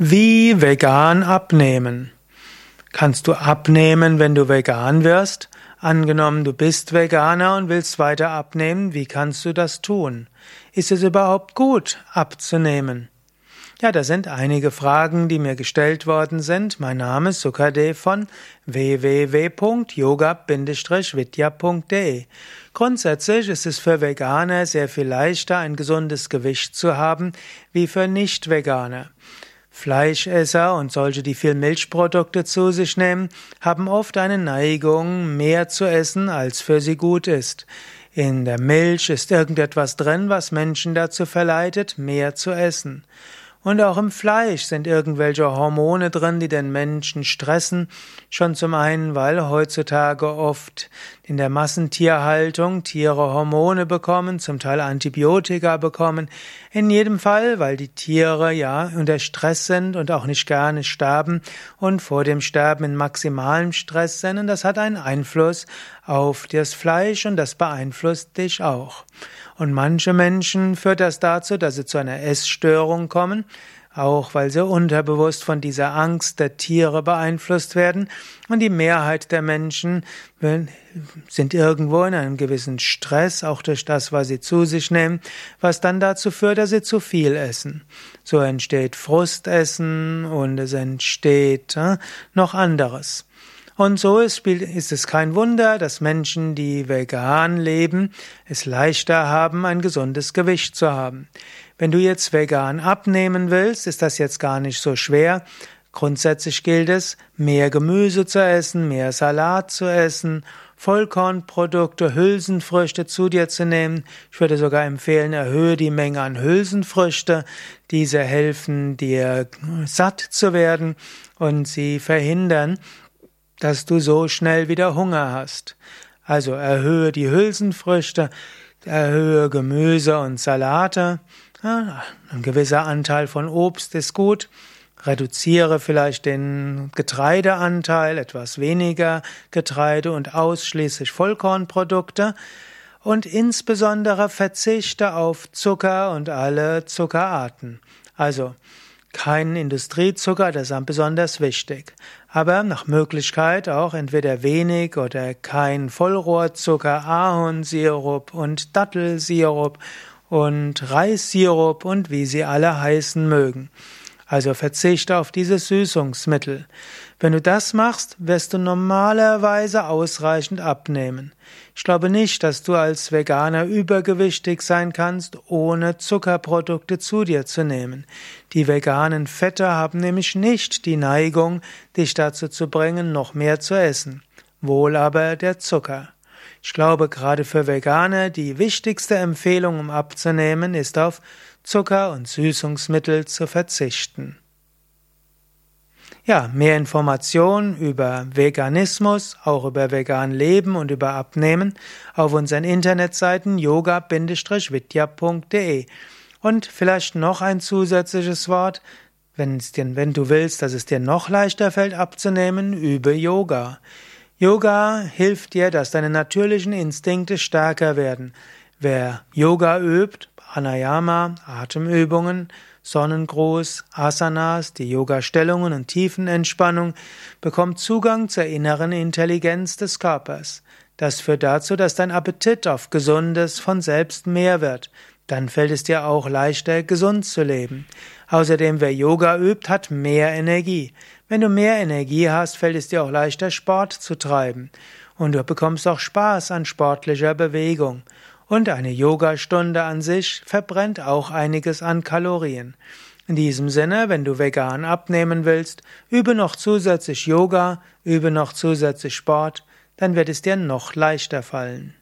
Wie vegan abnehmen? Kannst du abnehmen, wenn du vegan wirst? Angenommen, du bist Veganer und willst weiter abnehmen, wie kannst du das tun? Ist es überhaupt gut, abzunehmen? Ja, da sind einige Fragen, die mir gestellt worden sind. Mein Name ist Sukadev von www.yoga-vidya.de. Grundsätzlich ist es für Veganer sehr viel leichter, ein gesundes Gewicht zu haben, wie für Nicht-Veganer. Fleischesser und solche, die viel Milchprodukte zu sich nehmen, haben oft eine Neigung, mehr zu essen, als für sie gut ist. In der Milch ist irgendetwas drin, was Menschen dazu verleitet, mehr zu essen. Und auch im Fleisch sind irgendwelche Hormone drin, die den Menschen stressen. Schon zum einen, weil heutzutage oft in der Massentierhaltung Tiere Hormone bekommen, zum Teil Antibiotika bekommen. In jedem Fall, weil die Tiere ja unter Stress sind und auch nicht gerne sterben und vor dem Sterben in maximalem Stress sind. Und das hat einen Einfluss auf das Fleisch und das beeinflusst dich auch. Und manche Menschen führt das dazu, dass sie zu einer Essstörung kommen, auch weil sie unterbewusst von dieser Angst der Tiere beeinflusst werden. Und die Mehrheit der Menschen sind irgendwo in einem gewissen Stress, auch durch das, was sie zu sich nehmen, was dann dazu führt, dass sie zu viel essen. So entsteht Frustessen und es entsteht äh, noch anderes. Und so ist, ist es kein Wunder, dass Menschen, die vegan leben, es leichter haben, ein gesundes Gewicht zu haben. Wenn du jetzt vegan abnehmen willst, ist das jetzt gar nicht so schwer. Grundsätzlich gilt es, mehr Gemüse zu essen, mehr Salat zu essen, Vollkornprodukte, Hülsenfrüchte zu dir zu nehmen. Ich würde sogar empfehlen, erhöhe die Menge an Hülsenfrüchte. Diese helfen dir satt zu werden und sie verhindern, dass du so schnell wieder Hunger hast. Also erhöhe die Hülsenfrüchte, erhöhe Gemüse und Salate. Ein gewisser Anteil von Obst ist gut. Reduziere vielleicht den Getreideanteil, etwas weniger Getreide und ausschließlich Vollkornprodukte. Und insbesondere verzichte auf Zucker und alle Zuckerarten. Also kein Industriezucker, das ist besonders wichtig. Aber nach Möglichkeit auch entweder wenig oder kein Vollrohrzucker, Ahornsirup und Dattelsirup und Reissirup und wie sie alle heißen mögen. Also verzichte auf diese Süßungsmittel. Wenn du das machst, wirst du normalerweise ausreichend abnehmen. Ich glaube nicht, dass du als Veganer übergewichtig sein kannst, ohne Zuckerprodukte zu dir zu nehmen. Die veganen Fette haben nämlich nicht die Neigung, dich dazu zu bringen, noch mehr zu essen. Wohl aber der Zucker. Ich glaube, gerade für Veganer die wichtigste Empfehlung, um abzunehmen, ist auf Zucker und Süßungsmittel zu verzichten. Ja, mehr Informationen über Veganismus, auch über vegan Leben und über Abnehmen auf unseren Internetseiten yoga-vidya.de. Und vielleicht noch ein zusätzliches Wort, wenn, es dir, wenn du willst, dass es dir noch leichter fällt abzunehmen, übe Yoga. Yoga hilft dir, dass deine natürlichen Instinkte stärker werden. Wer Yoga übt, Pranayama, Atemübungen, Sonnengruß, Asanas, die Yoga-Stellungen und Tiefenentspannung, bekommt Zugang zur inneren Intelligenz des Körpers. Das führt dazu, dass dein Appetit auf Gesundes von selbst mehr wird. Dann fällt es dir auch leichter, gesund zu leben. Außerdem, wer Yoga übt, hat mehr Energie. Wenn du mehr Energie hast, fällt es dir auch leichter, Sport zu treiben. Und du bekommst auch Spaß an sportlicher Bewegung. Und eine Yogastunde an sich verbrennt auch einiges an Kalorien. In diesem Sinne, wenn du vegan abnehmen willst, übe noch zusätzlich Yoga, übe noch zusätzlich Sport, dann wird es dir noch leichter fallen.